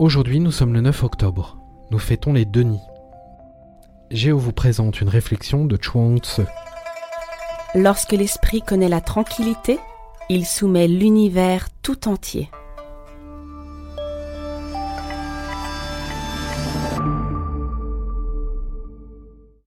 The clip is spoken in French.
Aujourd'hui, nous sommes le 9 octobre. Nous fêtons les Denis. Géo vous présente une réflexion de Chuang Tzu. Lorsque l'esprit connaît la tranquillité, il soumet l'univers tout entier.